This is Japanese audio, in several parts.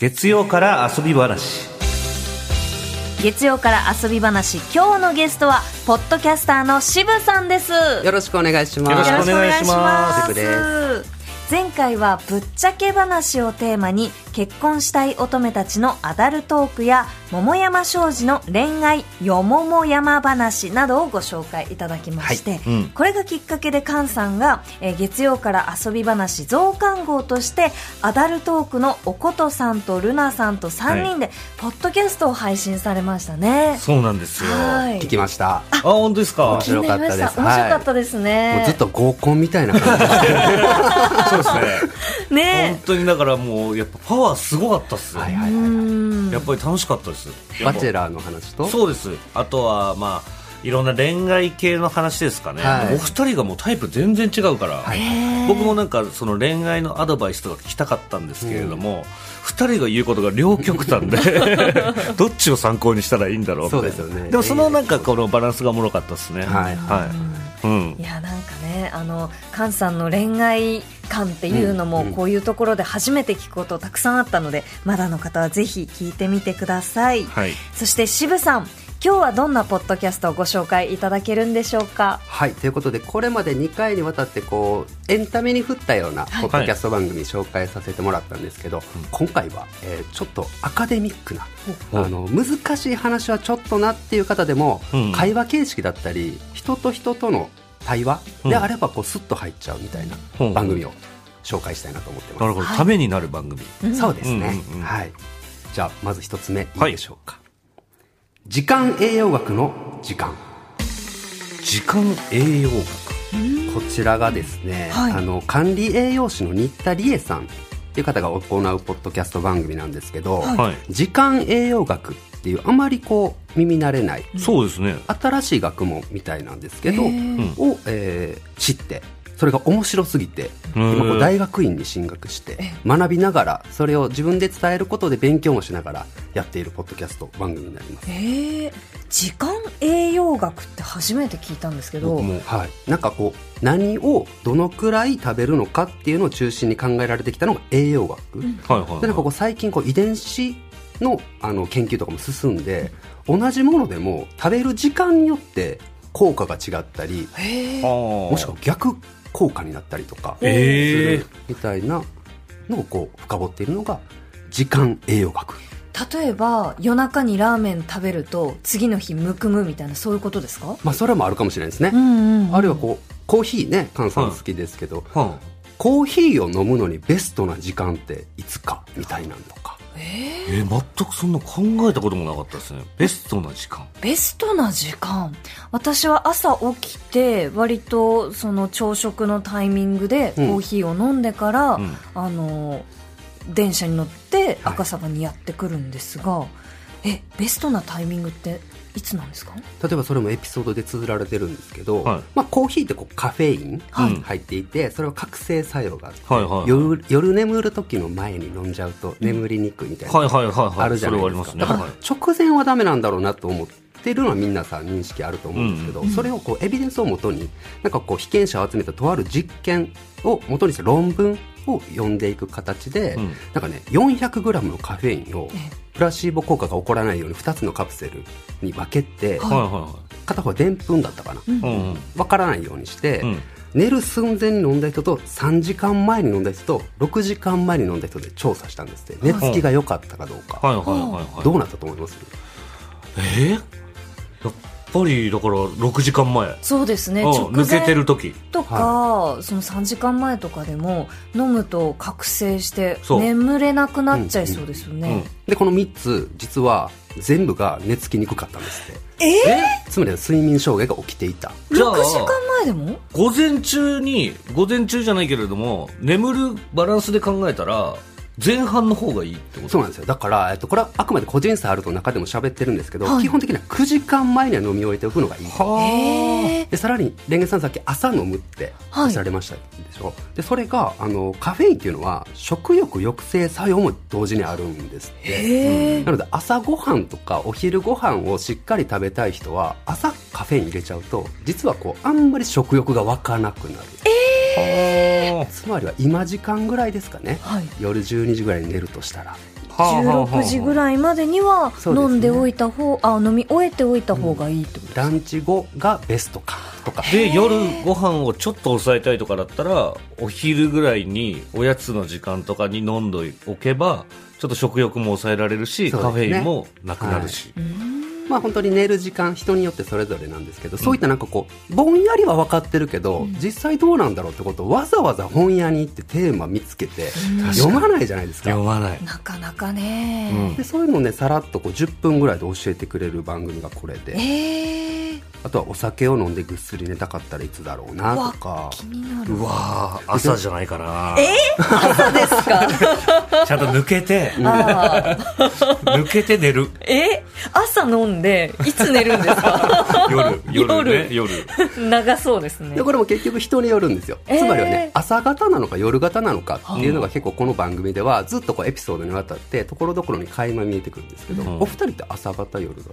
月曜から遊び話。月曜から遊び話。今日のゲストはポッドキャスターの渋さんです。よろしくお願いします。よろしくお願いします。前回はぶっちゃけ話をテーマに結婚したい乙女たちのアダルトークや桃山商事の恋愛よもも山話などをご紹介いただきまして、はいうん。これがきっかけで菅さんが、えー月曜から遊び話増刊号としてアダルトークのおことさんとルナさんと3人でポッドキャストを配信されましたね。そうなんですよ。はい。聞きました。あ本当ですか？面白かったです。面白かったですね。もうずっと合コンみたいな感じ。そうですね。ね本当にだからもうやっぱパワーすごかったっすよ、はいはいはい。うん。やっぱり楽しかったです。バチェラーの話と？そうです。あとはまあいろんな恋愛系の話ですかね、はい。お二人がもうタイプ全然違うから、はい。僕もなんかその恋愛のアドバイスとか聞きたかったんですけれども、二人が言うことが両極端で どっちを参考にしたらいいんだろうみたいな。そうですよね。でもそのなんかこのバランスがおもろかったですね。はい。はい、うん。いやなんかねあの菅さんの恋愛観っていうのもうんこういうところで初めて聞くことたくさんあったのでまだの方はぜひ聞いてみてください、はい。そして渋さん今日はどんなポッドキャストをご紹介いただけるんでしょうか？はい、ということで、これまで2回にわたって、こう、エンタメに振ったような、ポッドキャスト番組紹介させてもらったんですけど、今回は、えーちょっとアカデミックな、あの、難しい話はちょっとなっていう方でも、うん。会話形式だったり、人と人との対話であれば、こう、スッと入っちゃうみたいうん。な番組を紹介したいなと思ってます。なるほど、ためになる番組。そうですね、はい。じゃあまず一つ目いいでしょうか、時間栄養学の時間。時間栄養学。こちらがですね、はい。あの管理栄養士の新田理恵さんっていう方が行うポッドキャスト番組なんですけど、はい、時間栄養学っていうあまりこう耳慣れないそうですね。新しい学問みたいなんですけど、を、えー知ってそれが面白すぎてうん。今こう大学院に進学して学びながらそれを自分で伝えることで勉強もしながらやっているポッドキャスト番組になります。えー、時間栄養学って初めて聞いたんですけど。僕も。はい、なんかこう何をどのくらい食べるのかっていうのを中心に考えられてきたのが栄養学、はいはいでなんかこう最近こう遺伝子のあの研究とかも進んで同じものでも食べる時間によって効果が違ったりもしくは逆効果になったりとかすえるみたいなのをこう深掘っているのが時間栄養学。例えば夜中にラーメン食べると次の日むくむみたいなそういうことですか？まあそれもあるかもしれないですね、んうんあるいはこうコーヒーね菅さん好きですけど、はコーヒーを飲むのにベストな時間っていつかみたいなのとかえー、全くそんな考えたこともなかったですね。ベストな時間。ベストな時間。私は朝起きて割とその朝食のタイミングでコうん。ーヒーを飲んでから、うん。あの電車に乗って赤坂にやってくるんですが、えベストなタイミングっていつなんですか？例えばそれもエピソードで綴られてるんですけど、はい。まあ、コーヒーってこうカフェインはい。入っていて、それは覚醒作用があって、はい。はいはい夜夜眠る時の前に飲んじゃうと眠りにくいみたいな、はいはいはいはい。あるじゃないそれはありますね。ですかだからはい直前はダメなんだろうなと思ってるのは皆さん認識あると思うんですけど、それをこうエビデンスをもとになんかこう被験者を集めたとある実験を元にした論文を読んでいく形で、うん。なんかね 400g のカフェインをプラシーボ効果が起こらないように2つのカプセルに分けて、はいは片方はでんぷんだったかな、うん。分からないようにして、うん。寝る寸前に飲んだ人と3時間前に飲んだ人と6時間前に飲んだ人で調査したんですって。寝つきが良かったかどうか、はいはいはいはい。どうなったと思います？えー、ぱりだから6時間前。そうですね。うん抜けてる時。とか、その3時間前とかでも飲むと覚醒して眠れなくなっちゃいそうですよね、でこの3つ実は全部が寝つきにくかったんですって。え？つまりは睡眠障害が起きていた。じゃあ6時間前でも？午前中に午前中じゃないけれども眠るバランスで考えたら前半の方がいいってことそうなんですよ。だから、えっと、これはあくまで個人差あると中でも喋ってるんですけど、はい。基本的には9時間前には飲み終えておくのがいいでさらにレンゲさんさっき朝飲むっておっしゃられましたでしょ、でそれがあのカフェインっていうのは食欲抑制作用も同時にあるんですって。へえなので朝ごはんとかお昼ご飯をしっかり食べたい人は朝カフェイン入れちゃうと実はこうあんまり食欲が湧かなくなるはつまりは今時間ぐらいですかね。はい。夜12時ぐらいに寝るとしたら。あはあはあはあ。16時ぐらいまでには飲んでおいた方、あ飲み終えておいた方がいいってことですか、ランチ後がベストか。とか。で夜ご飯をちょっと抑えたいとかだったらお昼ぐらいにおやつの時間とかに飲んでおけばちょっと食欲も抑えられるし、ね。カフェインもなくなるし、まあ本当に寝る時間人によってそれぞれなんですけど、そういったなんかこうぼんやりは分かってるけど、実際どうなんだろうってことをわざわざ本屋に行ってテーマ見つけて読まないじゃないですか。読まないなかなかね、うん。でそういうのをねさらっとこう10分ぐらいで教えてくれる番組がこれで。えー、あとはお酒を飲んでぐっすり寝たかったらいつだろうなとか。気になる。うわー朝じゃないかな。朝ですか？ちゃんと抜けて。あ抜けて寝る。ーえ？朝飲んでいつ寝るんですか？夜夜ね夜。長そうですね。でこれも結局人によるんですよ、えー。つまりはね朝方なのか夜型なのかっていうのが結構この番組ではずっとこうエピソードにわたってところどころに垣間見えてくるんですけど、ん。お二人って朝型夜型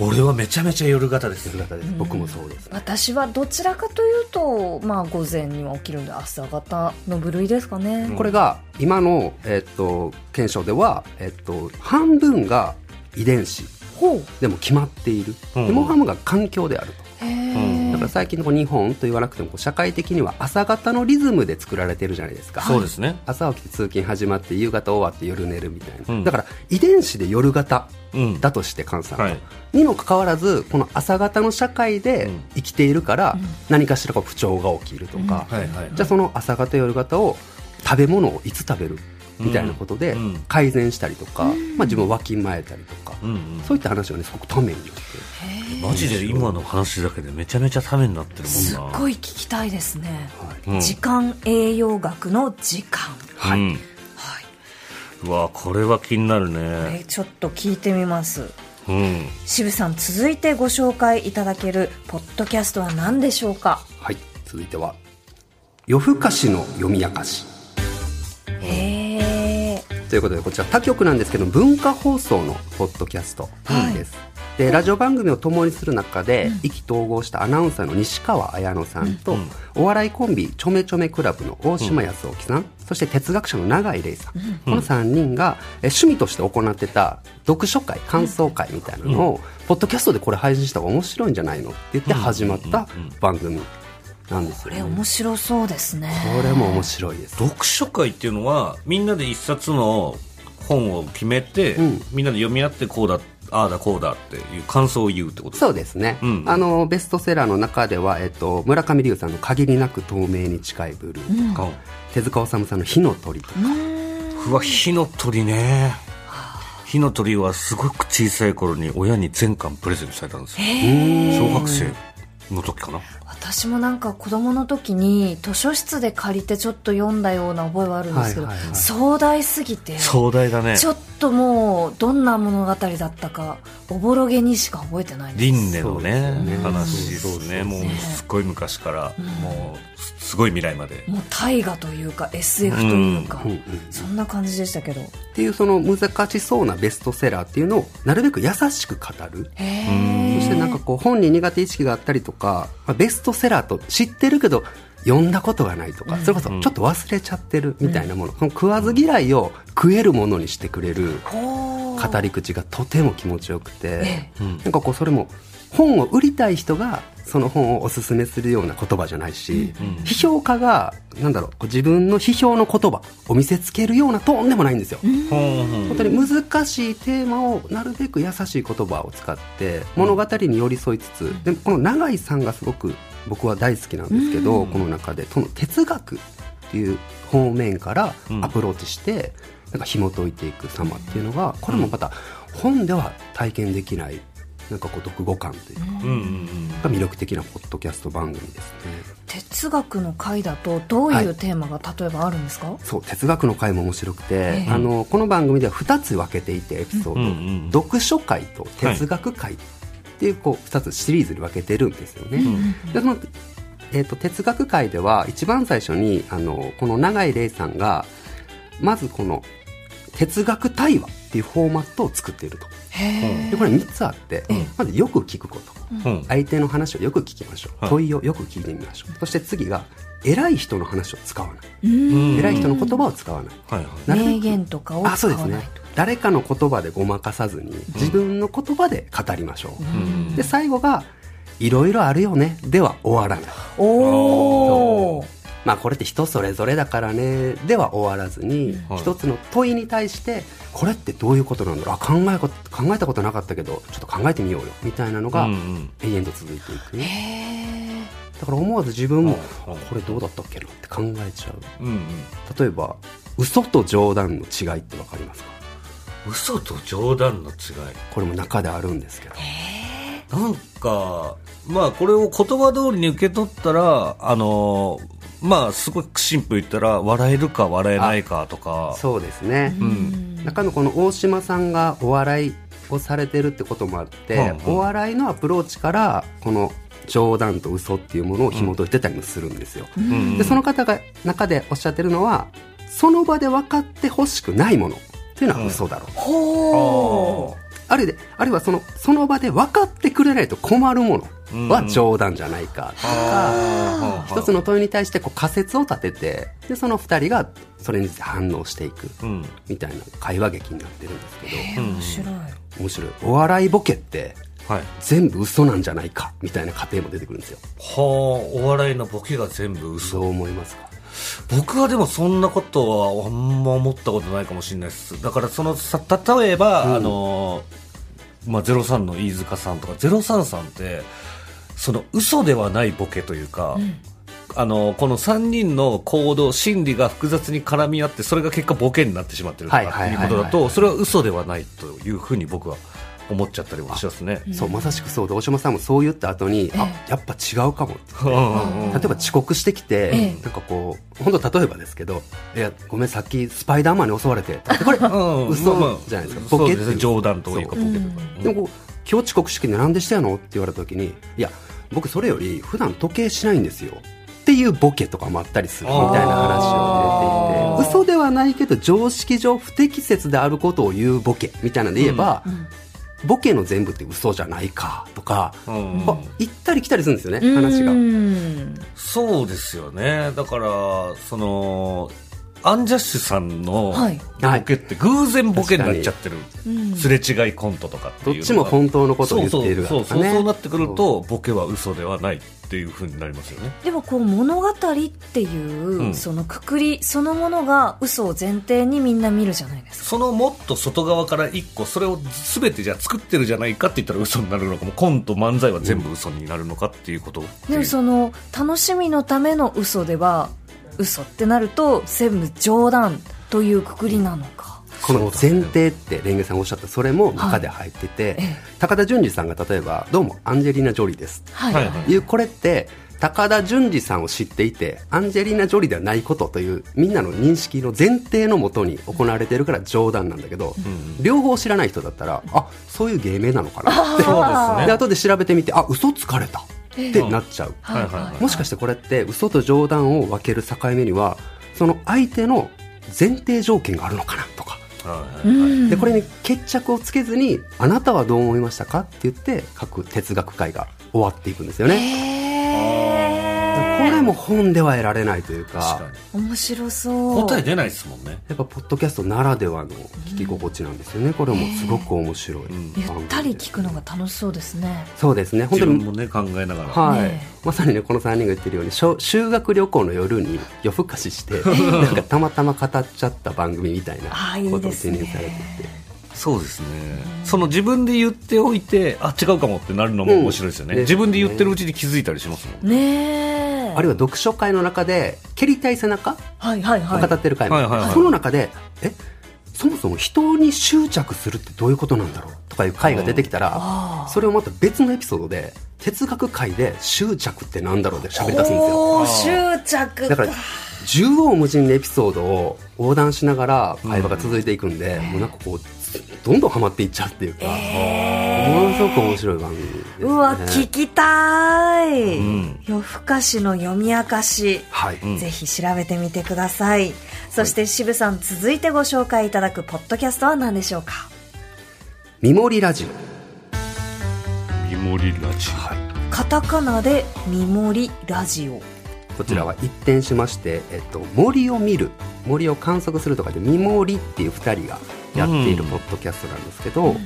俺はめちゃめちゃ夜型です。夜型です、僕もそうです。私はどちらかというと、まあ、午前には起きるんで朝方の部類ですかね、これが今の、えっと検証では、えっと半分が遺伝子。ほう。でも決まっている、うん。でもう半分が環境であると。へうんえだから最近の日本と言わなくても社会的には朝型のリズムで作られてるじゃないですか。そうですね。朝起きて通勤始まって夕方終わって夜寝るみたいな、うん。だから遺伝子で夜型うん。だとして菅さんは、はい。にもかかわらずこの朝型の社会でうん。生きているから、何かしらこう不調が起きるとか、はいはいじゃあその朝型夜型を食べ物をいつ食べるみたいなことで改善したりとか、まあ、自分をわきまえたりとか、そういった話がねすごくためになって。マジで今の話だけでめちゃめちゃためになってるすっもんな。ごい聞きたいですね、うん。時間栄養学の時間。はい、はい、うわこれは気になるね。えちょっと聞いてみます。うん。渋さん続いてご紹介いただけるポッドキャストは何でしょうか？はい。続いては「夜更かしの読み明かし。へえ」ということでこちら他局なんですけど文化放送のポッドキャストです、でラジオ番組を共にする中で、意気投合したアナウンサーの西川綾乃さんと、うん。お笑いコンビちょめちょめクラブの大島康之さん、そして哲学者の永井玲さん、この3人がえ趣味として行ってた読書会感想会みたいなのを、ポッドキャストでこれ配信した方が面白いんじゃないのって言って始まった番組なんですよね、これ面白そうですね。これも面白いです。読書会っていうのはみんなで一冊の本を決めて、うん。みんなで読み合ってこうだああだこうだっていう感想を言うってことですそうですね、うんあのベストセラーの中では、えっと、村上龍さんの「限りなく透明に近いブルー」か、手塚治虫さんの「火の鳥」とか、うわ火の鳥ね。火の鳥はすごく小さい頃に親に全巻プレゼントされたんですよ。小学生の時かな私もなんか子供の時に図書室で借りてちょっと読んだような覚えはあるんですけど、はいはいはい。壮大すぎて壮大だね。ちょっともうどんな物語だったかおぼろげにしか覚えてないです。輪廻のねね。話。ですね。もうすっごい昔から、もうすすごい未来まで。もう大河というか SF というか、うん。う。んそんな感じでしたけど。っていうその難しそうなベストセラーっていうのをなるべく優しく語る。へそえしてなんかこう本に苦手意識があったりとか、まあベストセラーと知ってるけど読んだことがないとか、それこそちょっと忘れちゃってるみたいなもの、この食わず嫌いを食えるものにしてくれる語り口がとても気持ちよくて、えなんかこうそれも本を売りたい人がその本をおすすめするような言葉じゃないし、批評家がなんだろう自分の批評の言葉を見せつけるようなトーンでもないんですよ、本当に難しいテーマをなるべく優しい言葉を使って物語に寄り添いつつ、でもこの永井さんがすごく僕は大好きなんですけど、この中でその哲学っていう方面からアプローチして、なんか紐解いていく様っていうのがこれもまた本では体験できないなんかこう読後感というか、うんうんうん。が魅力的なポッドキャスト番組ですね。哲学の回だとどういうテーマが例えばあるんですか、そう哲学の回も面白くて、ええ。あのこの番組では2つ分けていてエピソード、うんうん。読書会と哲学会っていうこう2つシリーズに分けてるんですよね。でそのえー、と哲学会では一番最初にあのこの永井玲さんがまずこの哲学対話っていうフォーマットを作っているとへでこれ3つあって、まずよく聞くこと。うん。相手の話をよく聞きましょう、はい。問いをよく聞いてみましょう。そして次が偉い人の話を使わない、うん。偉い人の言葉を使わない。はいはい。なるべく名言とかをあそうですね。使わないと誰かの言葉でごまかさずに自分の言葉で語りましょう、うん。で最後が「いろいろあるよね」では終わらない。おおまあこれって人それぞれだからね。では終わらずに、はい。一つの問いに対してこれってどういうことなんだろう。あ考えこ考えたことなかったけどちょっと考えてみようよ。みたいなのがうんうん。永遠と続いていく、へえだから思わず自分もうんうんこれどうだったっけなって考えちゃう。うんうん。例えば嘘と冗談の違いって分かりますか？嘘と冗談の違い。これも中であるんですけど。なんかまあこれを言葉通りに受け取ったらあのまあすごいシンプル言ったら笑えるか笑えないかとか。そうですね、うん。中のこの大島さんがお笑いをされてるってこともあって、うんうん。お笑いのアプローチからこの冗談と嘘っていうものを紐解いてたりもするんですよ、うんうんでその方が中でおっしゃってるのはその場で分かってほしくないものっていうのは嘘だろう、ほあるいはあるいはそのその場で分かってくれないと困るものは冗談じゃないか。とか、一つの問いに対してこう仮説を立ててでその二人がそれに反応していく。うん。みたいな会話劇になってるんですけど。う面白い。面白い。お笑いボケってはい。全部嘘なんじゃないか。みたいな過程も出てくるんですよ。はあお笑いのボケが全部嘘。そう思いますか？僕はでもそんなことはあんま思ったことないかもしれないです。だからそのさ例えば、うん。あのまあ、03の飯塚さんとか03さんってその嘘ではないボケというか、あのこの3人の行動心理が複雑に絡み合ってそれが結果ボケになってしまってるとかってはいうことだとそれは嘘ではないというふうに僕は思っちゃったりもしますね。そうまさしくそうで大島さんもそう言った後に、あやっぱ違うかもって。うんうんうん。例えば遅刻してきて、ええ。なんかこう本当例えばですけど「いやごめんさっきスパイダーマンに襲われて」これ うん嘘じゃないですか。そうボケって冗談というかボケとか。でもこう今日遅刻してきてなんでしたやのって言われた時に「いや僕それより普段時計しないんですよ」っていうボケとかもあったりするみたいな話を入れていて。嘘ではないけど常識上不適切であることを言うボケみたいなので言えば、ボケの全部って嘘じゃないかとか、うん行ったり来たりするんですよね話が。うん。そうですよね。だからそのアンジャッシュさんのはい。ボケって偶然ボケになっちゃってる、うんすれ違いコントとかっていうどっちも本当のことを言っているそうそう。そうそう。ねそうなってくるとボケは嘘ではないっていうふうになりますよね。でもこう物語っていう、うん。そのくくりそのものが嘘を前提にみんな見るじゃないですか。そのもっと外側から一個それを全てじゃあ作ってるじゃないかって言ったら嘘になるのかもコント漫才は全部嘘になるのかっていうことでもその楽しみのための嘘では嘘ってなると全部冗談というくくりなのか。この前提ってレンゲさんがおっしゃったそれも中で入ってて、ええ。高田純次さんが例えば「どうもアンジェリーナ・ジョリーです」はい、はいうこれって高田純次さんを知っていてアンジェリーナ・ジョリーではないことというみんなの認識の前提のもとに行われているから冗談なんだけど、両方知らない人だったらあそういう芸名なのかなって。そうですね。で後で調べてみてあ嘘つかれたってなっちゃう、はいはいはい。もしかしてこれって嘘と冗談を分ける境目にはその相手の前提条件があるのかなとか。はいうん。でこれに決着をつけずに「あなたはどう思いましたか?」って言って各哲学会が終わっていくんですよね。これも本では得られないというか。面白そう。答え出ないですもんね。やっぱポッドキャストならではの聞き心地なんですよね。これもすごく面白い、ん。ゆったり聞くのが楽しそうですね。そうですね。本自当に分もね考えながら。はい、ねまさにねこの3人が言ってるようにしょ修学旅行の夜に夜更かしして なんかたまたま語っちゃった番組みたいなことをですね。提言されてて。そうですね。その自分で言っておいてあ違うかもってなるのも面白いですよね、うん。自分で言ってるうちに気づいたりしますもんねえあるいは読書会の中で蹴りたい背中はいはいはい。を語ってる回も、はいはいはい。その中でえそもそも人に執着するってどういうことなんだろう？とかいう回が出てきたらそれをまた別のエピソードで哲学界で執着ってなんだろうで喋り出すんですよ。執着だから縦横無尽にエピソードを横断しながら会話が続いていくんで、もうなんかこうどんどんハマっていっちゃうっていうか、ものすごく面白い番組です、ね、うわ聞きたい、ん。夜更かしの読み明かし、はい、ぜひ調べてみてください。そして渋さん続いてご紹介いただくポッドキャストは何でしょうか？ミモリラジミモリラジオ、カタカナで「みもりラジオ。こちらは一転しまして、えっと、森を見る森を観測するとかでミモリっていう2人がやっているポッドキャストなんですけど、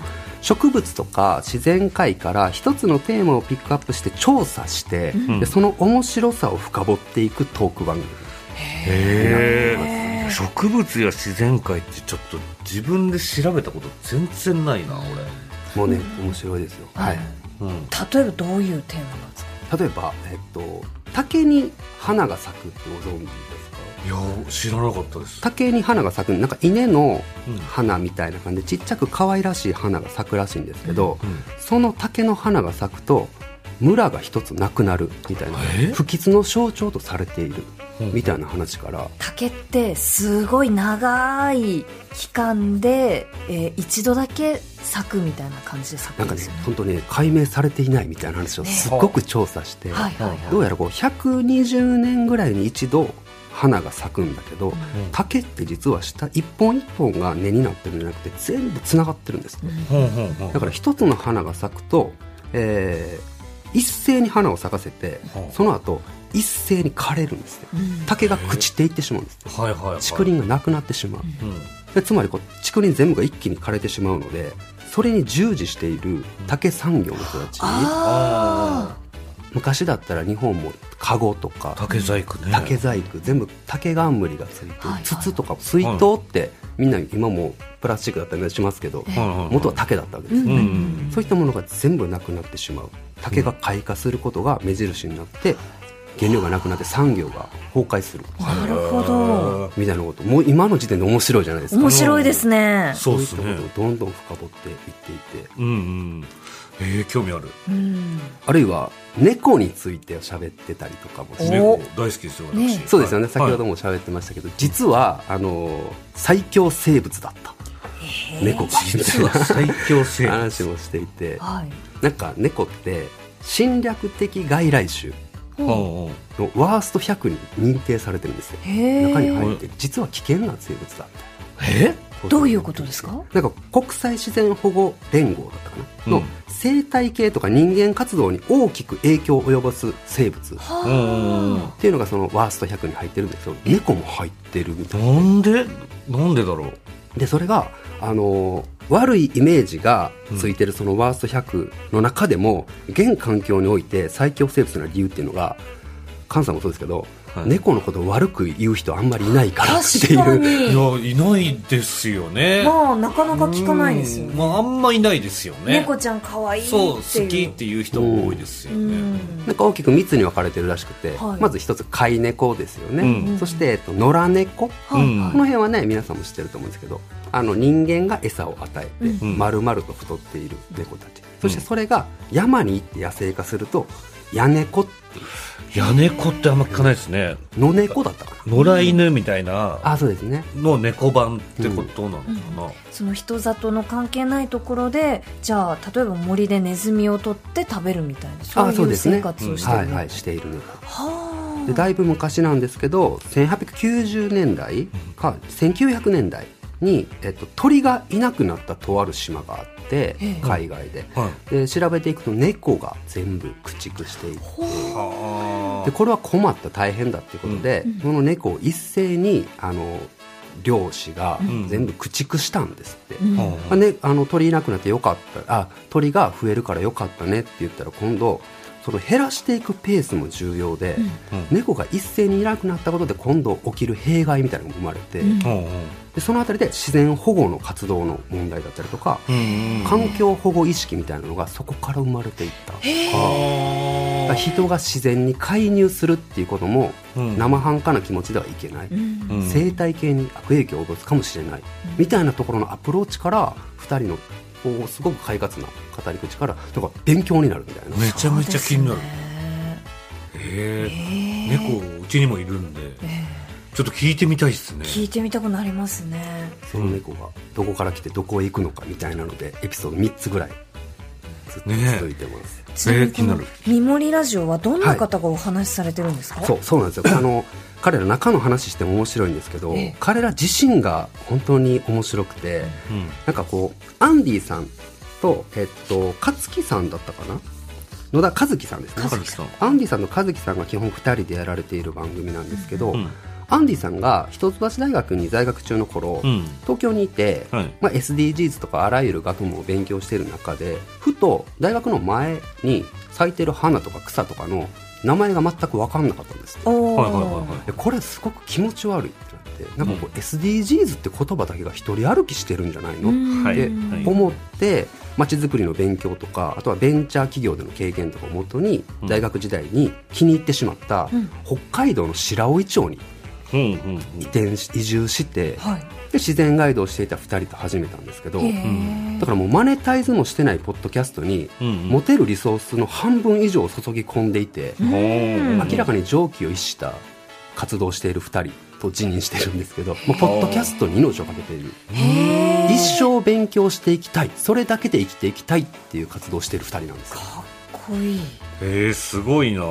植物とか自然界から一つのテーマをピックアップして調査して、ん。でその面白さを深掘っていくトーク番組。へえ植物や自然界ってちょっと自分で調べたこと全然ないなもうね面白いですよ、はい、俺、うん、例えばどういうテーマなんですか？例えば、えっと、竹に花が咲くってご存知ですか？いや知らなかったです。竹に花が咲くなんか稲のうん。花みたいな感じでちっちゃく可愛らしい花が咲くらしいんですけど、うんその竹の花が咲くと村が一つなくなるみたいなえ？不吉の象徴とされているうん。みたいな話から。竹ってすごい長い期間で、えー一度だけ咲くみたいな感じで咲くなんかねんですよね。本当ね解明されていないみたいな話をすっごく調査して、はいはいはい。どうやらこう120年ぐらいに一度花が咲くんだけど、うん。竹って実は下一本一本が根になってるんじゃなくて全部つながってるんです、だから一つの花が咲くと、えー一斉に花を咲かせてはあその後一斉に枯れるんです。ねうん。竹が朽ちていってしまうんです。はいはいはい。竹林がなくなってしまう。うん。でつまりこう竹林全部が一気に枯れてしまうのでそれに従事している竹産業の人たちあ昔だったら日本も籠とか竹細工ね。竹細工全部竹冠がついてるはいはい。筒とか水筒ってみんな今もプラスチックだったりしますけどはい元は竹だったわけですーよね。うんうんそういったものが全部なくなってしまう。竹が開花することが目印になって原料がなくなって産業が崩壊する。なるほど。みたいなこと。もう今の時点で面白いじゃないですか。面白いですね。そうですね。いったことをどんどん深掘っていっていて。うんうんえー、興味ある。うん。あるいは猫について喋ってたりとかもして猫大好きですよ私、ね。そうですよね、はい。先ほども喋ってましたけど、実はあの最強生物だった。猫が実は最強生物。話もしていて。はい。なんか猫って侵略的外来種のワースト100に認定されてるんですよ。へ中にえ入って実は危険な生物だった。え？どういうことですか？なんか国際自然保護連合だったかな、うん。の生態系とか人間活動に大きく影響を及ぼす生物。っていうのがそのワースト100に入ってるんですけど猫も入ってるみたいな。なんで？なんでだろう？でそれが、あのー悪いイメージがついてるそのワースト100の中でも、現環境において最強生物な理由っていうのが菅さんもそうですけど、はい。猫のことを悪く言う人あんまりいないからって確かいう。にいやいないですよね。まあなかなか聞かないですよね。うん。まああんまいないですよね。猫ちゃん可愛いってそう。いう好きっていう人多いですようねん。なんか大きく3つに分かれてるらしくて、はい。まず一つ飼い猫ですよね、うん。そして、えっと、野良猫、はい。うん。この辺はね皆さんも知ってると思うんですけどあの人間が餌を与えて、うん。丸々と太っている猫たち、そしてそれが山に行って野生化すると野猫っていう。ヤネコってあんま聞かないですね。野猫だったかな、野良犬みたいな。あそうですね。の猫版ってことなのかな、その人里の関係ないところでじゃあ例えば森でネズミを取って食べるみたいなそういうあそうですね生活をしてる。猫はいはいしている。猫はでだいぶ昔なんですけど1890年代か1900年代に、えっと、鳥がいなくなったとある島があってええ。海外で。はい。で調べていくと猫が全部駆逐していてはでこれは困った大変だっていうことで、その猫を一斉にあの漁師がん。全部駆逐したんですって、うん。あ。まあね、あの鳥いなくなってよかった。あ鳥が増えるからよかったねって言ったら今度その減らしていくペースも重要で、うん。猫が一斉にいなくなったことで今度起きる弊害みたいなのが生まれて、でそのあたりで自然保護の活動の問題だったりとか、環境保護意識みたいなのがそこから生まれていった。だから人が自然に介入するっていうこともうん。生半可な気持ちではいけない、生態系に悪影響を及ぼすかもしれない、みたいなところのアプローチから2人のこうすごく快活な語り口からなんか勉強になるみたいな、めちゃめちゃ気になる。そうですね。へえへー。猫うちにもいるんでえちょっと聞いてみたいですね。え聞いてみたくなりますね。その猫がどこから来てどこへ行くのかみたいなのでエピソード3つぐらいずっとねえ。続いてます、ちなみに気になる。ミモリラジオはどんな方がお話しされてるんですか、そうそうなんですよ。あの彼ら中の話しても面白いんですけど、ええ。彼ら自身が本当に面白くて、うん。なんかこうアンディさんとえっと勝木さんだったかな？野田和樹さんですね。アンディさんと和樹さんが基本2人でやられている番組なんですけど、うん。アンディさんが一橋大学に在学中の頃、うん。東京にいて、はい。まあ、SDGs とかあらゆる学問を勉強している中でふと大学の前に咲いてる花とか草とかの名前が全く分かんなかったんですっておー。はいはいはいはい。でこれすごく気持ち悪いってなってなんかこう SDGs って言葉だけが一人歩きしてるんじゃないの、うん。はい。ではい。思って街づくりの勉強とかあとはベンチャー企業での経験とかをもとにうん。大学時代に気に入ってしまったうん。北海道の白老町に移転し移住してはい。で自然ガイドをしていた2人と始めたんですけどだからもうマネタイズもしてないポッドキャストにうんうん。持てるリソースの半分以上を注ぎ込んでいて明らかに常軌を逸した活動をしている2人と自認してるんですけどもうポッドキャストに命をかけている。一生勉強していきたい。それだけで生きていきたいっていう活動をしている2人なんですよ。かっこいいえー、すごいな。あ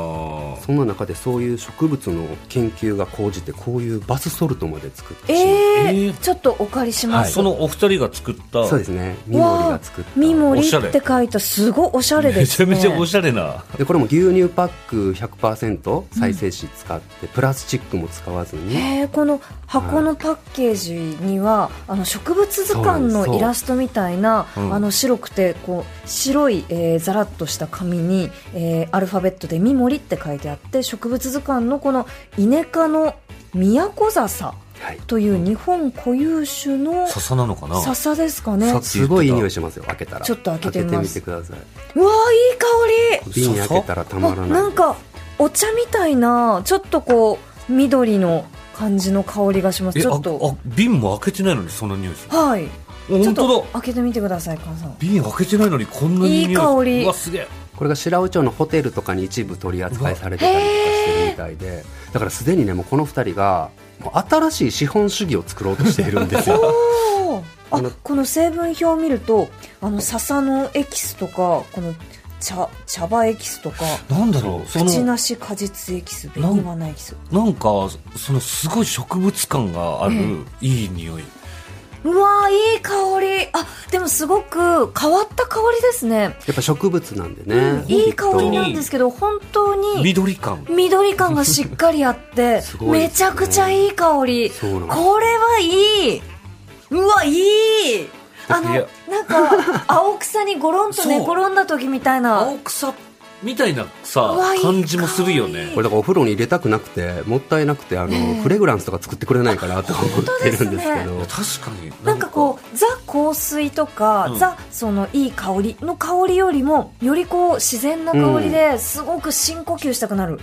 そんな中でそういう植物の研究が高じてこういうバスソルトまで作ってえしまう、ーえー。ちょっとお借りします、そのお二人が作った。そうですね。三森が作った。ミモリおしゃれって書いたすごいおしゃれめちですね。ゃめちゃおしゃれな。でこれも牛乳パック100%再生紙使って、プラスチックも使わずに。へえこの箱のパッケージには、あの植物図鑑のイラストみたいな、うん。あの白くてこう白い、えー、ザラッとした紙に、えーアルファベットで「ミモリ」って書いてあって植物図鑑のこのイネ科のミヤコザサはい、という日本固有種の笹なのかな？笹ですかね。さすごいいい匂いしますよ開けたら。ちょっと開けてみます。開けてみてください。うわーいい香り。瓶に開けたらたまらあない。なんかお茶みたいなちょっとこう緑の感じの香りがします。えちょっと。ああ瓶も開けてないのにそんな匂いするはい。ちょっ本当だ。と開けてみてください菅さん。瓶開けてないのにこんなに匂いい香り。うわすげえこれが白尾町のホテルとかに一部取り扱いされてたりとかしてるみたいでだからすでにねもうこの2人が新しい資本主義を作ろうとしているんですよ。あこの成分表を見るとあの笹のエキスとかこの茶茶葉エキスとかなんだろう口なし果実エキス紅花エキス。なんかそのすごい植物感がある、いい匂いうわーいい香り。あでもすごく変わった香りですね、やっぱ植物なんでね、いい香りなんですけど本当に緑感。緑感がしっかりあって すごいめちゃくちゃいい香り。これはいい。うわいい。あのなんか青草にゴロンと寝転んだ時みたいな。青草みたいなさ感じもするよね。これだからお風呂に入れたくなくてもったいなくてあの、ええ。フレグランスとか作ってくれないかなと思ってるんですけど。いや確かに。なんかこうザ香水とか、うん。ザそのいい香りの香りよりもよりこう自然な香りですごく深呼吸したくなる、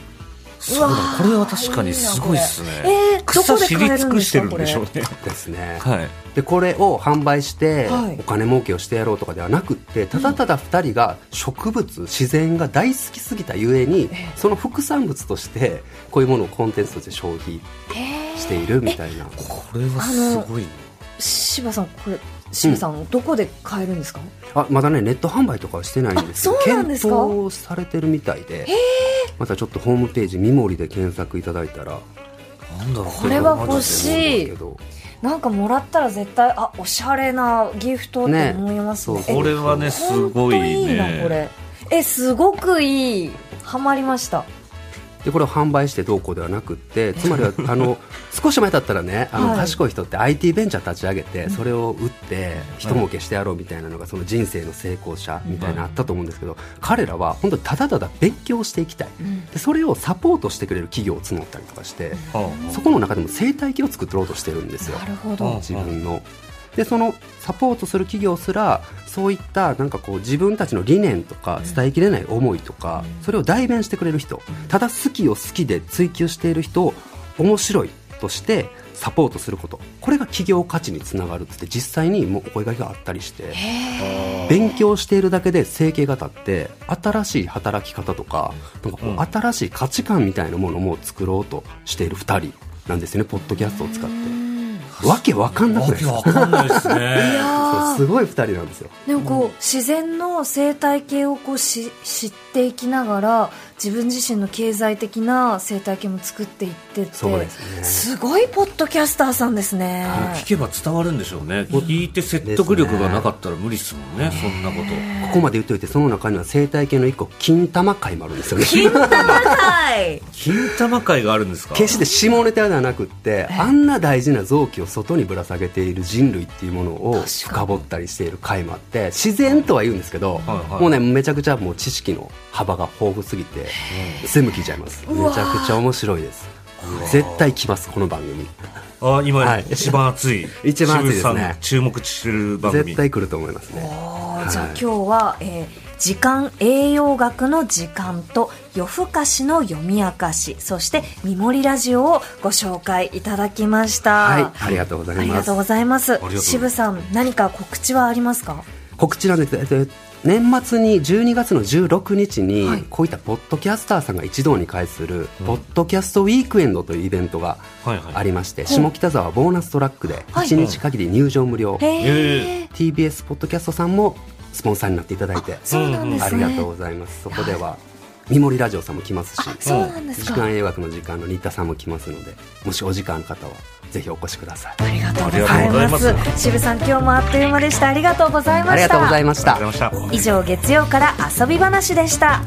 そうだこれは確かにすごいっすね。えー、ど草知り尽くしてるんでしょうね。ですねはい。でこれを販売してはい。お金儲けをしてやろうとかではなくってただただ2人が植物自然が大好きすぎたゆえにええ。その副産物としてこういうものをコンテンツとして消費しているみたいな。これはすごい。な柴さんこれ柴さん、どこで買えるんですか？あまだねネット販売とかはしてないんですけどあそうなんですか？検討されてるみたいでまたちょっとホームページ「みもり」で検索いただいたらなんだろう。これは欲しい。なんかもらったら絶対あおしゃれなギフトって思いますね。これはねす本ごい当いいなねこれ。えすごくいい。ハマりましたでこれを販売してどうこうではなくって つまりはあの少し前だったらねあの、はい。賢い人って IT ベンチャー立ち上げてそれを売って人儲けしてやろうみたいなのがその人生の成功者みたいなのあったと思うんですけど彼らは本当にただただ勉強していきたい。でそれをサポートしてくれる企業を募ったりとかしてはそこの中でも生態系を作ろうとしてるんですよ。自分の。でそのサポートする企業すらそういったなんかこう自分たちの理念とか伝えきれない思いとか、それを代弁してくれる人、ただ好きを好きで追求している人を面白いとしてサポートすること。これが企業価値につながるって実際にもうお声掛けがあったりして勉強しているだけで生計が立って新しい働き方とかなんかこううん。新しい価値観みたいなものも作ろうとしている2人なんですよねポッドキャストを使って。あわけわかんなくないわけわかんないですすご い二人なんですよでもこう、自然の生態系をこうし知っていきながら自分自身の経済的な生態系も作っていってってそうですね。すごいポッドキャスターさんですね。聞けば伝わるんでしょうね。聞いて説得力がなかったら無理ですもんね。そんなこと。ここまで言っておいてその中には生態系の一個金玉界もあるんですよね。金玉界。金玉会があるんですか？決して下ネタではなくってあんな大事な臓器を外にぶら下げている人類っていうものを深掘ったりしている回もあって自然とは言うんですけど、はいはい。もうねめちゃくちゃもう知識の幅が豊富すぎて全部聞いちゃいます。めちゃくちゃ面白いです。絶対来ますこの番組。あ今、はい。一番熱い。一番熱いですね。渋さんが注目してる番組。絶対来ると思いますね。じゃあ今日は、えー時間栄養学の時間と夜更かしの読み明かしそして三森ラジオをご紹介いただきました。はい。ありがとうございます。ありがとうございます。がとうございます。渋さん何か告知はありますか？告知なんです。えっと年末に12月の16日に、はい。こういったポッドキャスターさんが一堂に会する、ポッドキャストウィークエンドというイベントがありまして、下北沢ボーナストラックではい。1日限り入場無料、TBS ポッドキャストさんもスポンサーになっていただいてありがとうございます。そこでは三森ラジオさんも来ますし時間栄養学の時間の新田さんも来ますのでもしお時間ある方はぜひお越しください。ありがとうございまます。渋さん今日もあっという間でした。ありがとうございました。ありがとうございました。ありがとうございました。以上月曜から遊び話でした